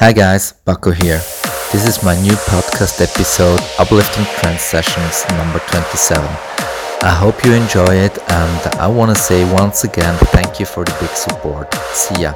Hi guys, Baco here. This is my new podcast episode, Uplifting Trance Sessions number 27. I hope you enjoy it and I want to say once again thank you for the big support. See ya.